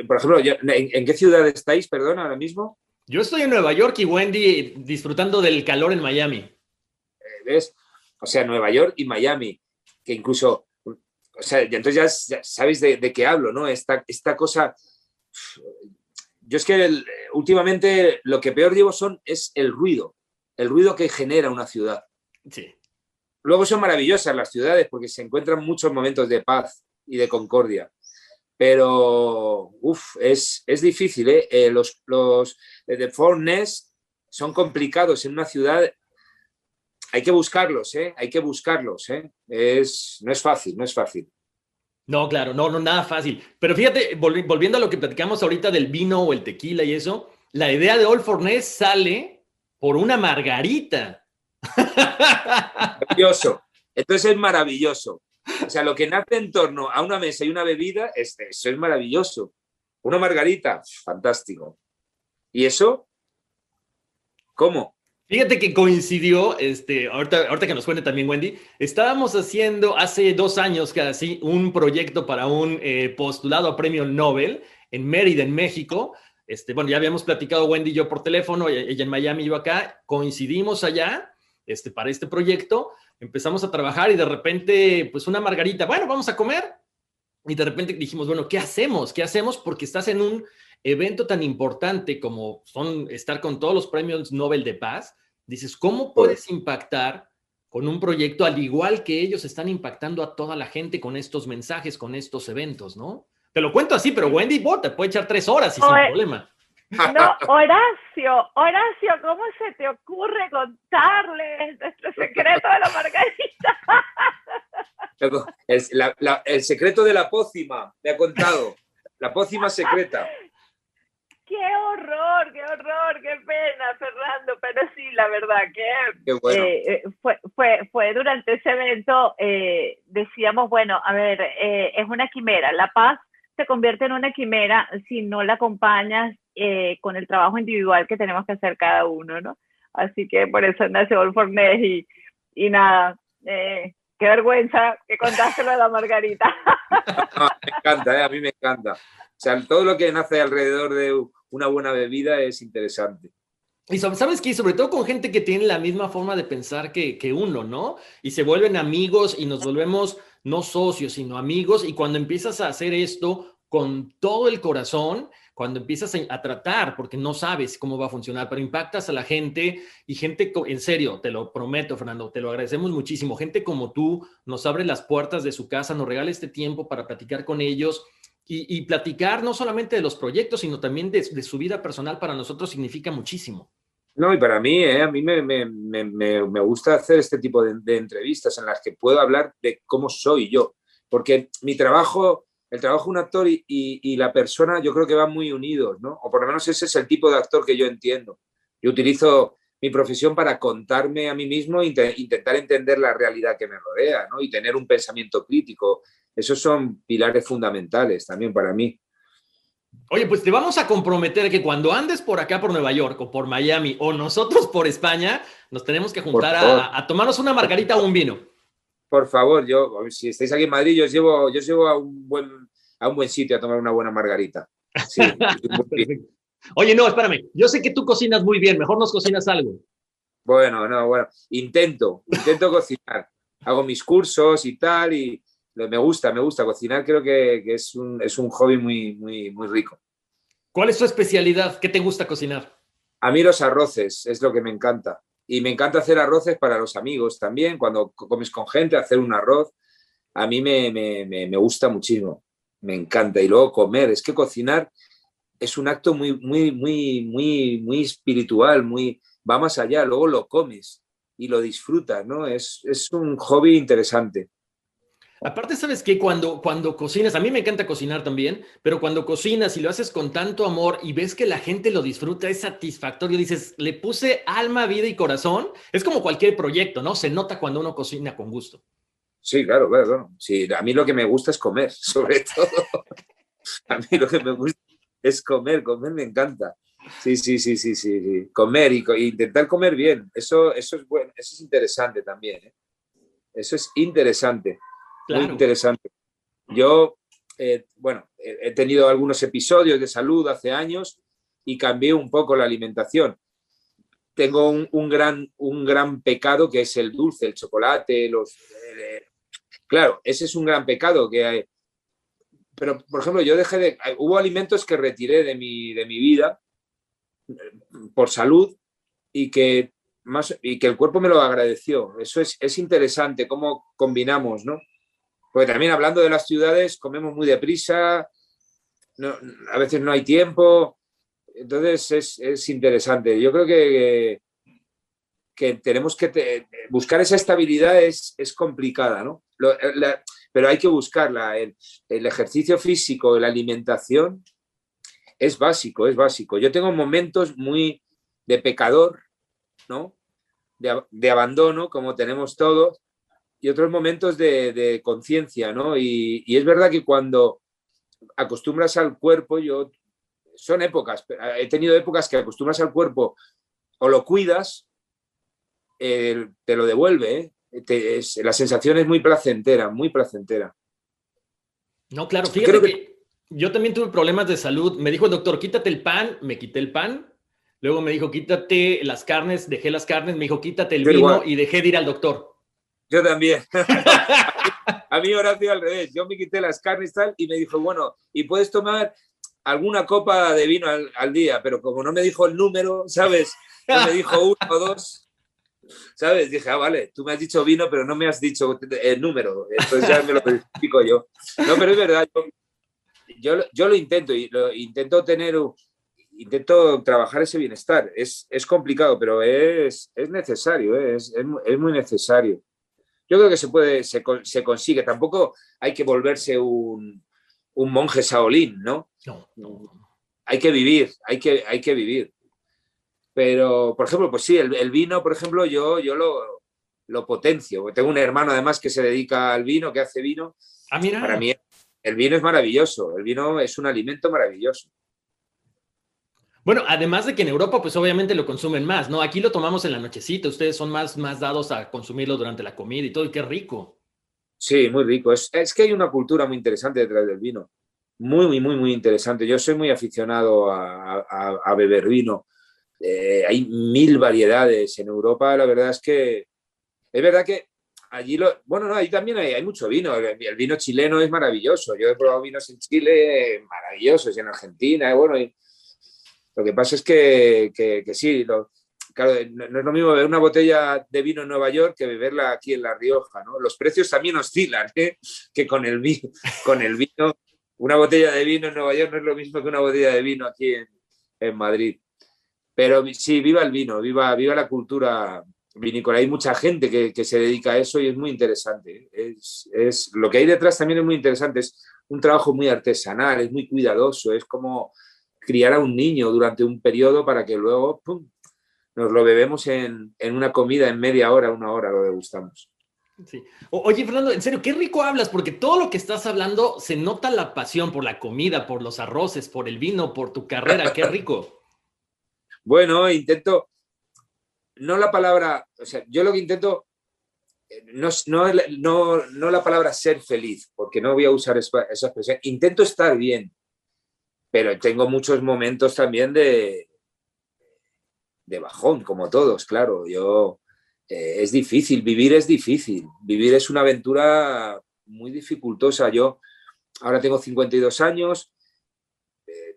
por ejemplo, ¿en, qué ciudad estáis, perdón, ahora mismo? Yo estoy en Nueva York y Wendy disfrutando del calor en Miami. Eh, ¿Ves? O sea, Nueva York y Miami, que incluso, o sea, entonces ya, sabéis de, qué hablo, ¿no? Esta, esta cosa, yo es que últimamente lo que peor llevo son, es el ruido, el ruido que genera una ciudad. Sí. Luego son maravillosas las ciudades porque se encuentran muchos momentos de paz y de concordia. Pero, uff, es, es, difícil. ¿eh? eh los, los de Forness son complicados en una ciudad. Hay que buscarlos, ¿eh? hay que buscarlos. ¿eh? Es, no es fácil, no es fácil. No, claro, no, no, nada fácil. Pero fíjate, volviendo a lo que platicamos ahorita del vino o el tequila y eso, la idea de All Forness sale por una margarita. Maravilloso. Entonces es maravilloso. O sea, lo que nace en torno a una mesa y una bebida, es, eso es maravilloso. Una margarita, fantástico. ¿Y eso? ¿Cómo? Fíjate que coincidió, este, ahorita, que nos cuente también Wendy, estábamos haciendo hace dos años casi un proyecto para un eh, postulado a premio Nobel en Mérida, en México. Este, bueno, ya habíamos platicado Wendy y yo por teléfono, ella en Miami yo acá, coincidimos allá este, para este proyecto, empezamos a trabajar y de repente, pues una margarita, bueno, vamos a comer. Y de repente dijimos, bueno, ¿qué hacemos? ¿Qué hacemos? Porque estás en un evento tan importante como son estar con todos los premios Nobel de Paz. Dices, ¿cómo puedes impactar con un proyecto al igual que ellos están impactando a toda la gente con estos mensajes, con estos eventos, ¿no? Te lo cuento así, pero Wendy, te puede echar tres horas y sin problema. No, Horacio, Horacio, ¿cómo se te ocurre contarles nuestro secreto de la margarita? El, secreto de la pócima, me ha contado. La pócima secreta. Qué horror, qué horror, qué pena, Fernando. Pero sí, la verdad que eh, eh, fue, fue, fue, durante ese evento, eh, decíamos, bueno, a ver, es una quimera. La paz se convierte en una quimera si no la acompañas eh, con el trabajo individual que tenemos que hacer cada uno, ¿no? Así que por eso nació All for y, y nada, eh, qué vergüenza que contárselo a la Margarita. me encanta, eh, a mí me encanta. O sea, todo lo que nace alrededor de una buena bebida es interesante. Y sabes que sobre todo con gente que tiene la misma forma de pensar que, que, uno, ¿no? Y se vuelven amigos y nos volvemos no socios, sino amigos. Y cuando empiezas a hacer esto con todo el corazón, cuando empiezas a, tratar, porque no sabes cómo va a funcionar, pero impactas a la gente y gente, en serio, te lo prometo, Fernando, te lo agradecemos muchísimo. Gente como tú nos abre las puertas de su casa, nos regala este tiempo para platicar con ellos. Y, platicar no solamente de los proyectos, sino también de, su vida personal para nosotros significa muchísimo. No, y para mí, eh, a mí me, me, me, me, gusta hacer este tipo de, de, entrevistas en las que puedo hablar de cómo soy yo, porque mi trabajo el trabajo de un actor y, la persona yo creo que van muy unidos, ¿no? O por lo menos ese es el tipo de actor que yo entiendo. Yo utilizo mi profesión para contarme a mí mismo e intentar entender la realidad que me rodea, ¿no? Y tener un pensamiento crítico. Esos son pilares fundamentales también para mí. Oye, pues te vamos a comprometer que cuando andes por acá, por Nueva York o por Miami o nosotros por España, nos tenemos que juntar a, a tomarnos una margarita o un vino por favor, yo, si estáis aquí en Madrid, yo os llevo, yo llevo a, un buen, a un buen sitio a tomar una buena margarita. Oye, no, espérame. Yo sé que tú cocinas muy bien. Mejor nos cocinas algo. Bueno, no, bueno. Intento, intento cocinar. Hago mis cursos y tal, y me gusta, me gusta cocinar. Creo que, es, un, es un hobby muy, muy, muy rico. ¿Cuál es tu especialidad? ¿Qué te gusta cocinar? A mí los arroces es lo que me encanta. Y me encanta hacer arroces para los amigos también, cuando comes con gente, hacer un arroz, a mí me, me, me, gusta muchísimo, me encanta. Y luego comer, es que cocinar es un acto muy, muy, muy, muy, muy espiritual, muy, va más allá, luego lo comes y lo disfrutas, ¿no? Es, es un hobby interesante. Aparte, ¿sabes qué? Cuando, cuando cocinas, a mí me encanta cocinar también, pero cuando cocinas y lo haces con tanto amor y ves que la gente lo disfruta, es satisfactorio, dices, le puse alma, vida y corazón, es como cualquier proyecto, ¿no? Se nota cuando uno cocina con gusto. Sí, claro, claro. Sí, a mí lo que me gusta es comer, sobre todo. a mí lo que me gusta es comer, comer me encanta. Sí, sí, sí, sí, sí, comer y, intentar comer bien, eso, eso es bueno, eso es interesante también. ¿eh? Eso es interesante. Muy interesante. Yo, eh, bueno, he tenido algunos episodios de salud hace años y cambié un poco la alimentación. Tengo un, gran, un gran pecado que es el dulce, el chocolate, los... Eh, claro, ese es un gran pecado que pero, por ejemplo, yo dejé de... Hubo alimentos que retiré de mi, de mi vida eh, por salud y que, más, y que el cuerpo me lo agradeció. Eso es, es interesante, cómo combinamos, ¿no? Porque también hablando de las ciudades, comemos muy deprisa, a veces no hay tiempo, entonces es, es interesante. Yo creo que, que tenemos que buscar esa estabilidad es, es complicada, ¿no? pero hay que buscarla. El, el, ejercicio físico, la alimentación, es básico, es básico. Yo tengo momentos muy de pecador, ¿no? De, de abandono, como tenemos todos, y otros momentos de, de conciencia, ¿no? Y, y, es verdad que cuando acostumbras al cuerpo, yo, son épocas, he tenido épocas que acostumbras al cuerpo o lo cuidas, eh, te lo devuelve, ¿eh? es, la sensación es muy placentera, muy placentera. No, claro, fíjate que... yo también tuve problemas de salud. Me dijo el doctor, quítate el pan, me quité el pan. Luego me dijo, quítate las carnes, dejé las carnes, me dijo, quítate el vino y dejé de ir al doctor. Yo también. a mí Horacio al revés. Yo me quité las carnes tal y me dijo, bueno, y puedes tomar alguna copa de vino al, día, pero como no me dijo el número, ¿sabes? No me dijo uno o dos, ¿sabes? Dije, ah, vale, tú me has dicho vino, pero no me has dicho el número. Entonces ya me lo explico yo. No, pero es verdad, yo, yo, lo intento y lo intento tener, intento trabajar ese bienestar. Es, es complicado, pero es, es necesario, ¿eh? es, es, es, muy necesario. Yo creo que se puede, se, se consigue. Tampoco hay que volverse un, un monje saolín, ¿no? No, no. Hay que vivir, hay que, hay que vivir. Pero, por ejemplo, pues sí, el, el vino, por ejemplo, yo, yo lo, lo, potencio. Tengo un hermano además que se dedica al vino, que hace vino. Ah, mira. Para mí el vino es maravilloso, el vino es un alimento maravilloso. Bueno, además de que en Europa, pues obviamente lo consumen más, ¿no? Aquí lo tomamos en la nochecita, ustedes son más, más dados a consumirlo durante la comida y todo, y qué rico. Sí, muy rico. Es, es que hay una cultura muy interesante detrás del vino. Muy, muy, muy, muy interesante. Yo soy muy aficionado a, beber vino. Eh, hay mil variedades en Europa, la verdad es que es verdad que allí lo, bueno, no, ahí también hay, hay, mucho vino, el, el, vino chileno es maravilloso, yo he probado vinos en Chile maravillosos y en Argentina, bueno, y lo que pasa es que, que, sí, claro, no, es lo mismo beber una botella de vino en Nueva York que beberla aquí en La Rioja, ¿no? Los precios también oscilan, ¿eh? que con el, vino, con el vino, una botella de vino en Nueva York no es lo mismo que una botella de vino aquí en, en Madrid. Pero sí, viva el vino, viva, viva la cultura vinícola. Hay mucha gente que, que se dedica a eso y es muy interesante. Es, es, lo que hay detrás también es muy interesante. Es un trabajo muy artesanal, es muy cuidadoso. Es como criar a un niño durante un periodo para que luego ¡pum! nos lo bebemos en, en, una comida en media hora, una hora, lo degustamos. Sí. Oye, Fernando, en serio, qué rico hablas, porque todo lo que estás hablando se nota la pasión por la comida, por los arroces, por el vino, por tu carrera, qué rico. Bueno, intento, no la palabra, o sea, yo lo que intento, no, no, no, no la palabra ser feliz, porque no voy a usar esa, esa expresión, intento estar bien, pero tengo muchos momentos también de, de bajón, como todos, claro, yo, eh, es difícil, vivir es difícil, vivir es una aventura muy dificultosa, yo ahora tengo 52 años, eh,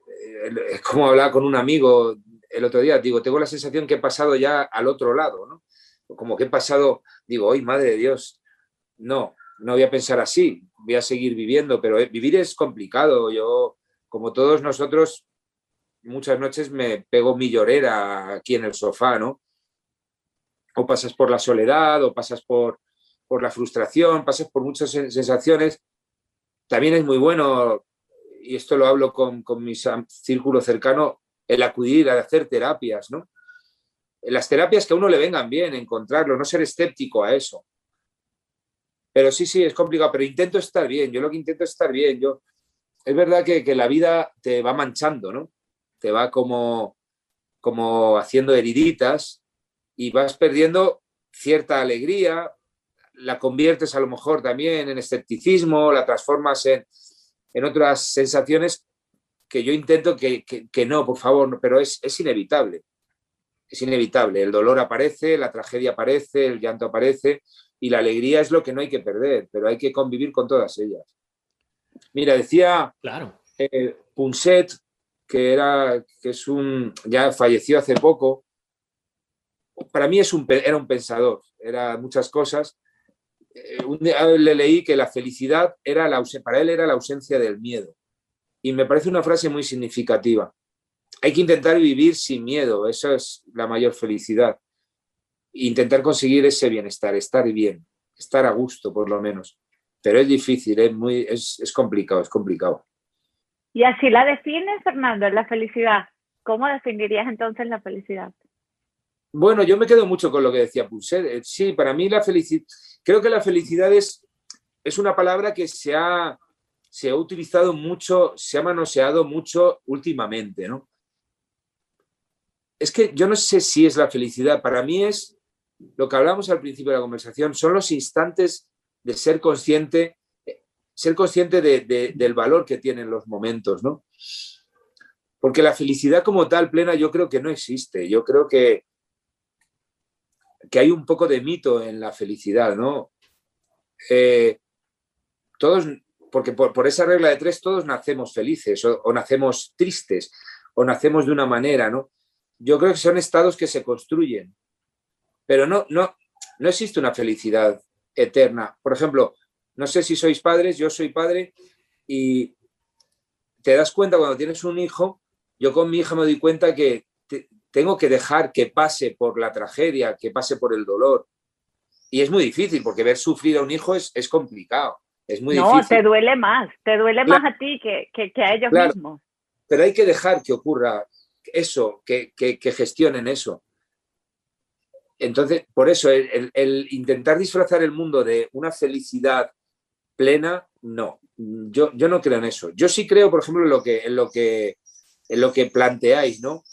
es como hablar con un amigo el otro día, digo, tengo la sensación que he pasado ya al otro lado, ¿no? Como que he pasado, digo, hoy, madre de Dios, no, no voy a pensar así, voy a seguir viviendo, pero eh, vivir es complicado. Yo, como todos nosotros, muchas noches me pego mi llorera aquí en el sofá, ¿no? O pasas por la soledad, o pasas por, por la frustración, pasas por muchas sensaciones. También es muy bueno, y esto lo hablo con, con mi círculo cercano, el acudir a hacer terapias, ¿no? Las terapias que a uno le vengan bien, encontrarlo, no ser escéptico a eso. Pero sí, sí, es complicado, pero intento estar bien, yo lo que intento es estar bien, yo... Es verdad que, que la vida te va manchando, ¿no? Te va como, como haciendo heriditas y vas perdiendo cierta alegría, la conviertes a lo mejor también en escepticismo, la transformas en, en otras sensaciones que yo intento que, que, que no, por favor, pero es, es, inevitable. Es inevitable. El dolor aparece, la tragedia aparece, el llanto aparece y la alegría es lo que no hay que perder, pero hay que convivir con todas ellas. Mira, decía claro. Eh, Punset, que, era, que es un, ya falleció hace poco, para mí es un, era un pensador, era muchas cosas. Eh, un día le leí que la felicidad era la, para él era la ausencia del miedo. Y me parece una frase muy significativa. Hay que intentar vivir sin miedo, esa es la mayor felicidad. Intentar conseguir ese bienestar, estar bien, estar a gusto por lo menos. Pero es difícil, es, muy, es, es complicado, es complicado. Y así la defines, Fernando, la felicidad. ¿Cómo definirías entonces la felicidad? Bueno, yo me quedo mucho con lo que decía Pulser. Eh, sí, para mí la felicidad, creo que la felicidad es, es una palabra que se ha, se ha utilizado mucho, se ha manoseado mucho últimamente, ¿no? Es que yo no sé si es la felicidad, para mí es lo que hablamos al principio de la conversación, son los instantes de ser consciente, ser consciente del valor que tienen los momentos, ¿no? Porque la felicidad como tal plena yo creo que no existe. Yo creo que, que hay un poco de mito en la felicidad, ¿no? Eh, todos, porque por, esa regla de tres todos nacemos felices o, nacemos tristes o nacemos de una manera, ¿no? Yo creo que son estados que se construyen, pero no, no, no existe una felicidad eterna. Por ejemplo, no sé si sois padres, yo soy padre y te das cuenta cuando tienes un hijo, yo con mi hija me doy cuenta que tengo que dejar que pase por la tragedia, que pase por el dolor. Y es muy difícil porque ver sufrir a un hijo es, es complicado. Es muy no, te duele más, te duele más a ti que, que, a ellos mismos. Pero hay que dejar que ocurra eso, que, que gestionen eso. Entonces, por eso, el, intentar disfrazar el mundo de una felicidad plena, no. Yo, yo no creo en eso. Yo sí creo, por ejemplo, en lo que, en lo que, lo que planteáis, ¿no?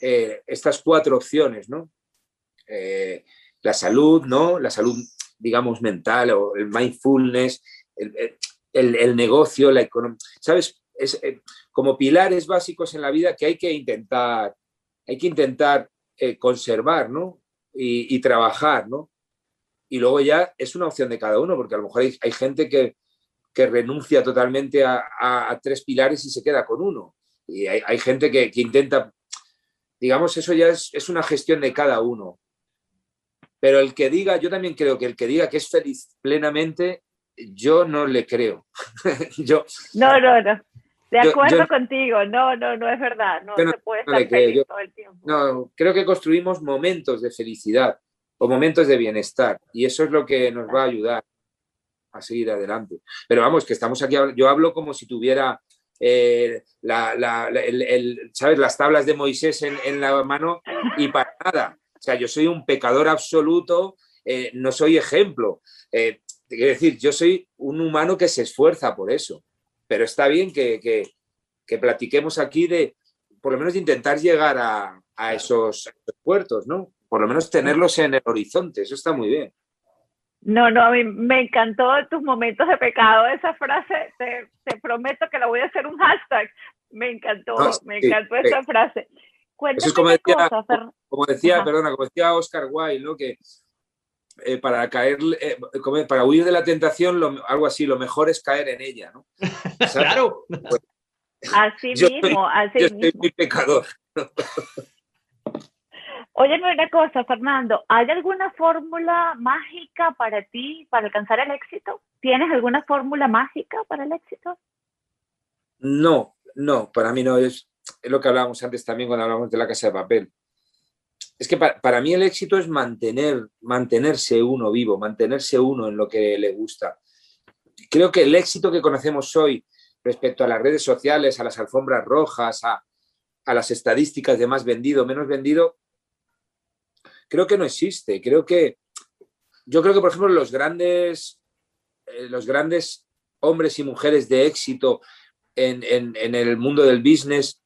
Eh, estas cuatro opciones, ¿no? Eh, la salud, ¿no? La salud, digamos, mental o el mindfulness, el, negocio, la economía, ¿sabes? Es, eh, como pilares básicos en la vida que hay que intentar, hay que intentar conservar, ¿no? Y, trabajar, ¿no? Y luego ya es una opción de cada uno, porque a lo mejor hay, gente que, renuncia totalmente a, tres pilares y se queda con uno. Y hay, gente que, intenta, digamos, eso ya es, es una gestión de cada uno. Pero el que diga, yo también creo que el que diga que es feliz plenamente yo no le creo. yo, no, no, no. De acuerdo contigo, no, no, no es verdad, no, se puede estar feliz todo el tiempo. No, creo que construimos momentos de felicidad o momentos de bienestar y eso es lo que nos va a ayudar a seguir adelante. Pero vamos, que estamos aquí, yo hablo como si tuviera eh, ¿sabes? las tablas de Moisés en, la mano y para nada. O sea, yo soy un pecador absoluto, eh, no soy ejemplo. Eh, quiero decir, yo soy un humano que se esfuerza por eso, pero está bien que, platiquemos aquí de, por lo menos, de intentar llegar a, esos, puertos, ¿no? Por lo menos tenerlos en el horizonte, eso está muy bien. No, no, a mí me encantó tus momentos de pecado, esa frase, te, prometo que la voy a hacer un hashtag, me encantó, me encantó esa frase. Eso es como decía, como decía perdona, como decía Oscar Wilde, ¿no? que eh, para caer, eh, para huir de la tentación, algo así, lo mejor es caer en ella, ¿no? claro. Pues, así mismo, así yo mismo. muy pecador. Óyeme una cosa, Fernando, ¿hay alguna fórmula mágica para ti para alcanzar el éxito? ¿Tienes alguna fórmula mágica para el éxito? No, no, para mí no. Es, es lo que hablábamos antes también cuando hablamos de la casa de papel es que para, mí el éxito es mantener, mantenerse uno vivo, mantenerse uno en lo que le gusta. Creo que el éxito que conocemos hoy respecto a las redes sociales, a las alfombras rojas, a, las estadísticas de más vendido, menos vendido, creo que no existe. Creo que, yo creo que, por ejemplo, los grandes, eh, los grandes hombres y mujeres de éxito en, el mundo del business,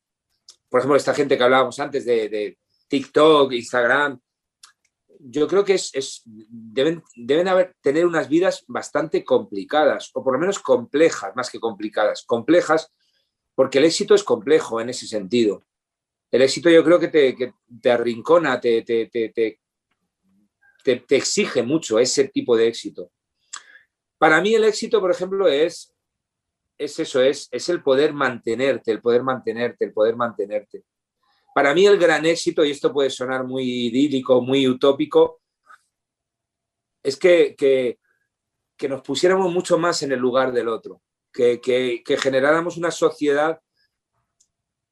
por ejemplo, esta gente que hablábamos antes de TikTok, Instagram, yo creo que es, deben, tener unas vidas bastante complicadas, o por lo menos complejas, más que complicadas, complejas, porque el éxito es complejo en ese sentido. El éxito yo creo que te, te arrincona, te, te, te, te, exige mucho ese tipo de éxito. Para mí el éxito, por ejemplo, es es eso, es, es el poder mantenerte, el poder mantenerte, el poder mantenerte. Para mí el gran éxito, y esto puede sonar muy idílico, muy utópico, es que, que, nos pusiéramos mucho más en el lugar del otro, que, que, generáramos una sociedad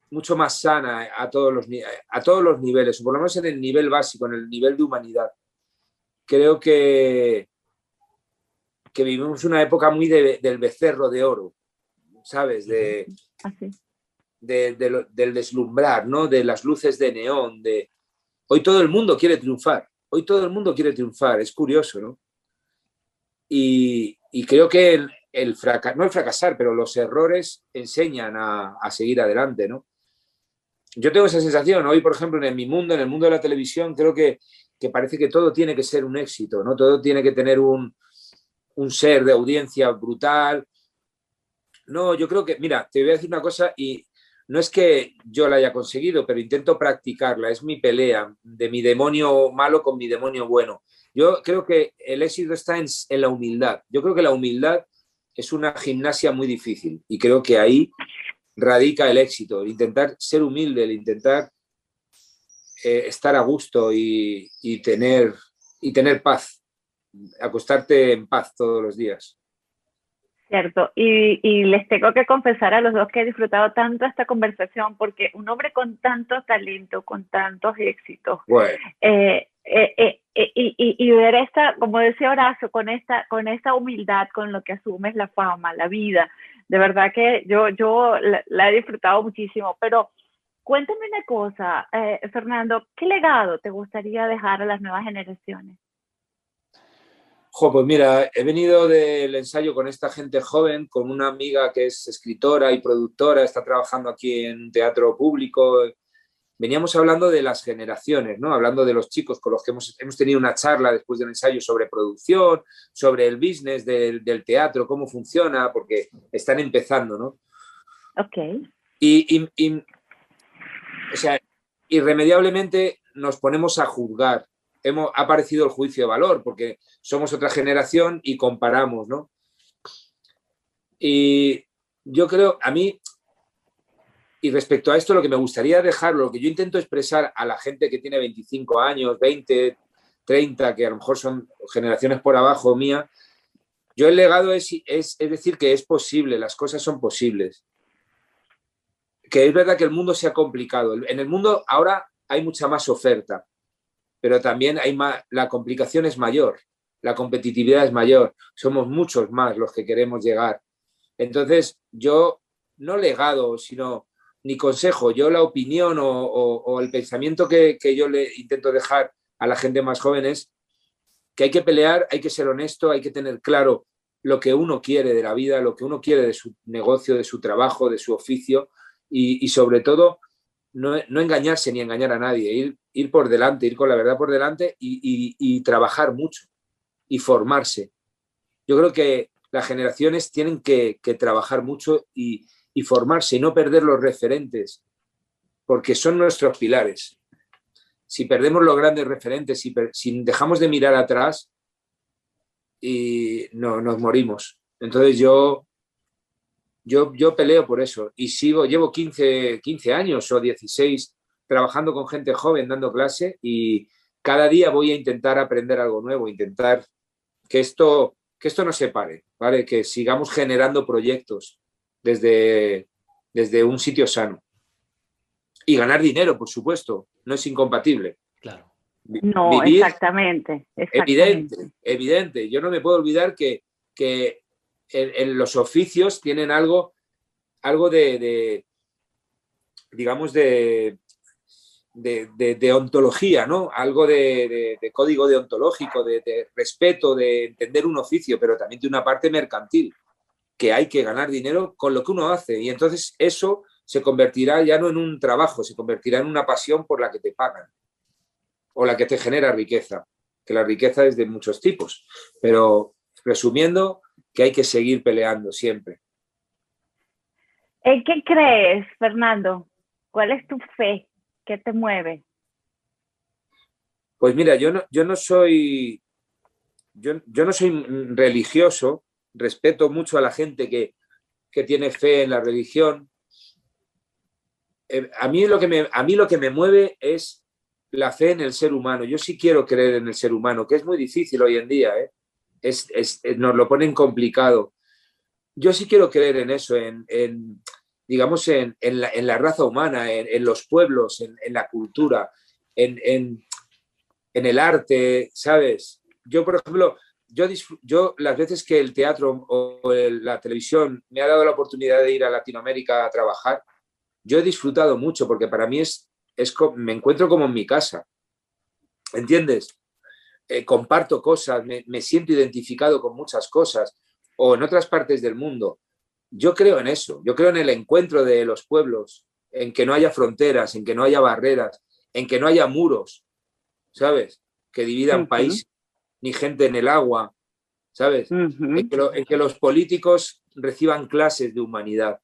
mucho más sana a todos, los, a todos los niveles, por lo menos en el nivel básico, en el nivel de humanidad. Creo que, que vivimos una época muy del becerro de oro, ¿sabes? De, del deslumbrar, ¿no? De las luces de neón, de... Hoy todo el mundo quiere triunfar, hoy todo el mundo quiere triunfar, es curioso, ¿no? Y, creo que el, el no el fracasar, pero los errores enseñan a, seguir adelante, ¿no? Yo tengo esa sensación, hoy por ejemplo en mi mundo, en el mundo de la televisión, creo que, que parece que todo tiene que ser un éxito, ¿no? Todo tiene que tener un, un ser de audiencia brutal. No, yo creo que, mira, te voy a decir una cosa y no es que yo la haya conseguido, pero intento practicarla, es mi pelea de mi demonio malo con mi demonio bueno. Yo creo que el éxito está en, la humildad. Yo creo que la humildad es una gimnasia muy difícil y creo que ahí radica el éxito, el intentar ser humilde, el intentar eh, estar a gusto y, tener, y tener paz, acostarte en paz todos los días. Cierto, y, les tengo que confesar a los dos que he disfrutado tanto esta conversación porque un hombre con tanto talento, con tantos éxitos, eh, eh, eh, y, ver esta, como decía Horacio, con esta, con esta humildad con lo que asumes la fama, la vida, de verdad que yo, yo la, he disfrutado muchísimo, pero cuéntame una cosa, Fernando, ¿qué legado te gustaría dejar a las nuevas generaciones? Pues mira, he venido del ensayo con esta gente joven, con una amiga que es escritora y productora, está trabajando aquí en teatro público. Veníamos hablando de las generaciones, ¿no? Hablando de los chicos con los que hemos, hemos tenido una charla después del ensayo sobre producción, sobre el business del, teatro, cómo funciona, porque están empezando, ¿no? Ok. Y, y, o sea, irremediablemente nos ponemos a juzgar hemos, ha aparecido el juicio de valor, porque somos otra generación y comparamos, ¿no? Y yo creo, a mí, y respecto a esto, lo que me gustaría dejarlo, lo que yo intento expresar a la gente que tiene 25 años, 20, 30, que a lo mejor son generaciones por abajo mía, yo el legado es, es, es decir que es posible, las cosas son posibles. Que es verdad que el mundo se ha complicado. En el mundo ahora hay mucha más oferta pero también hay la complicación es mayor, la competitividad es mayor, somos muchos más los que queremos llegar. Entonces, yo, no legado, sino ni consejo, yo la opinión o, el pensamiento que, yo le intento dejar a la gente más joven es que hay que pelear, hay que ser honesto, hay que tener claro lo que uno quiere de la vida, lo que uno quiere de su negocio, de su trabajo, de su oficio y sobre todo no, engañarse ni engañar a nadie, ir, ir por delante, ir con la verdad por delante y, trabajar mucho y formarse. Yo creo que las generaciones tienen que, trabajar mucho y, formarse y no perder los referentes, porque son nuestros pilares. Si perdemos los grandes referentes, si, dejamos de mirar atrás, y no, nos morimos. Entonces yo yo, yo peleo por eso y sigo, llevo 15, 15 años o 16 trabajando con gente joven, dando clase y cada día voy a intentar aprender algo nuevo, intentar que esto, que esto no se pare, ¿vale? Que sigamos generando proyectos desde, desde un sitio sano. Y ganar dinero, por supuesto, no es incompatible. Claro. No, exactamente, Evidente, evidente. Yo no me puedo olvidar que, que en, los oficios tienen algo, algo de, digamos, de, de, ontología, ¿no? Algo de, código deontológico, de, respeto, de entender un oficio, pero también de una parte mercantil, que hay que ganar dinero con lo que uno hace. Y entonces eso se convertirá ya no en un trabajo, se convertirá en una pasión por la que te pagan o la que te genera riqueza, que la riqueza es de muchos tipos. Pero resumiendo, que hay que seguir peleando siempre. ¿En qué crees, Fernando? ¿Cuál es tu fe? ¿Qué te mueve? Pues mira, yo no, yo no soy yo, no soy religioso, respeto mucho a la gente que, que tiene fe en la religión. Eh, a, mí lo que me, a mí lo que me mueve es la fe en el ser humano. Yo sí quiero creer en el ser humano, que es muy difícil hoy en día. ¿eh? Es, nos lo ponen complicado. Yo sí quiero creer en eso, en, digamos, en, la, raza humana, en, los pueblos, en, la cultura, en, el arte, ¿sabes? Yo, por ejemplo, yo, yo las veces que el teatro o la televisión me ha dado la oportunidad de ir a Latinoamérica a trabajar, yo he disfrutado mucho porque para mí es, es me encuentro como en mi casa. ¿Entiendes? Eh, comparto cosas, me, me, siento identificado con muchas cosas o en otras partes del mundo. Yo creo en eso, yo creo en el encuentro de los pueblos, en que no haya fronteras, en que no haya barreras, en que no haya muros, ¿sabes? Que dividan países ni gente en el agua, ¿sabes? en, que los políticos reciban clases de humanidad.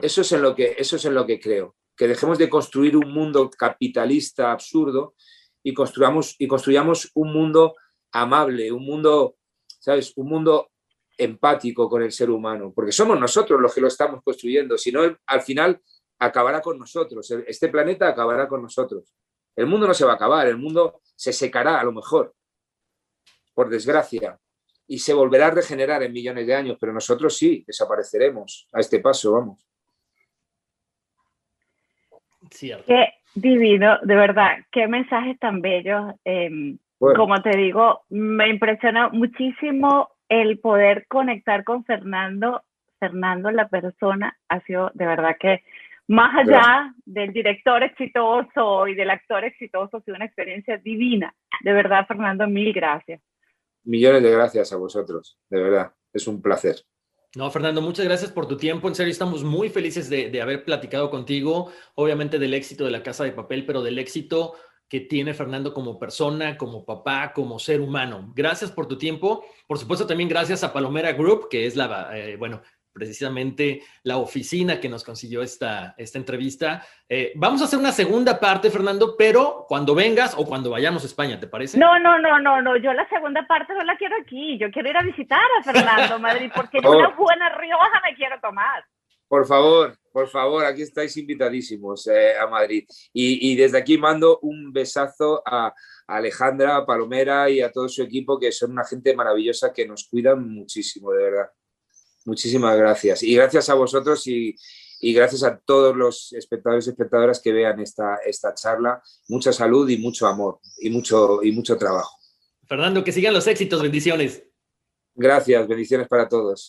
eso, es en lo que, eso es en lo que creo, que dejemos de construir un mundo capitalista absurdo y construyamos, y construyamos un mundo amable, un mundo, ¿sabes? Un mundo empático con el ser humano, porque somos nosotros los que lo estamos construyendo, si no, al final acabará con nosotros, este planeta acabará con nosotros. El mundo no se va a acabar, el mundo se secará a lo mejor, por desgracia, y se volverá a regenerar en millones de años, pero nosotros sí, desapareceremos a este paso, vamos. Qué divino, de verdad, qué mensajes tan bellos. Em, como te digo, me impresiona muchísimo el poder conectar con Fernando. Fernando, la persona, ha sido de verdad que más allá del director exitoso y del actor exitoso, ha sido una experiencia divina. De verdad, Fernando, mil gracias. Millones de gracias a vosotros, de verdad, es un placer. No, Fernando, muchas gracias por tu tiempo. En serio, estamos muy felices de, haber platicado contigo, obviamente del éxito de la Casa de Papel, pero del éxito que tiene Fernando como persona, como papá, como ser humano. Gracias por tu tiempo. Por supuesto, también gracias a Palomera Group, que es la, eh, bueno, precisamente la oficina que nos consiguió esta, esta entrevista. Eh, vamos a hacer una segunda parte, Fernando, pero cuando vengas o cuando vayamos a España, ¿te parece? No, no, no, no, no. Yo la segunda parte no la quiero aquí. Yo quiero ir a visitar a Fernando Madrid porque yo una buena Rioja me quiero tomar. Por favor, por favor, aquí estáis invitadísimos eh, a Madrid. Y, y, desde aquí mando un besazo a Alejandra, a Palomera y a todo su equipo, que son una gente maravillosa que nos cuidan muchísimo, de verdad. Muchísimas gracias. Y gracias a vosotros y, gracias a todos los espectadores y espectadoras que vean esta, esta charla. Mucha salud y mucho amor y mucho, y mucho trabajo. Fernando, que sigan los éxitos. Bendiciones. Gracias. Bendiciones para todos.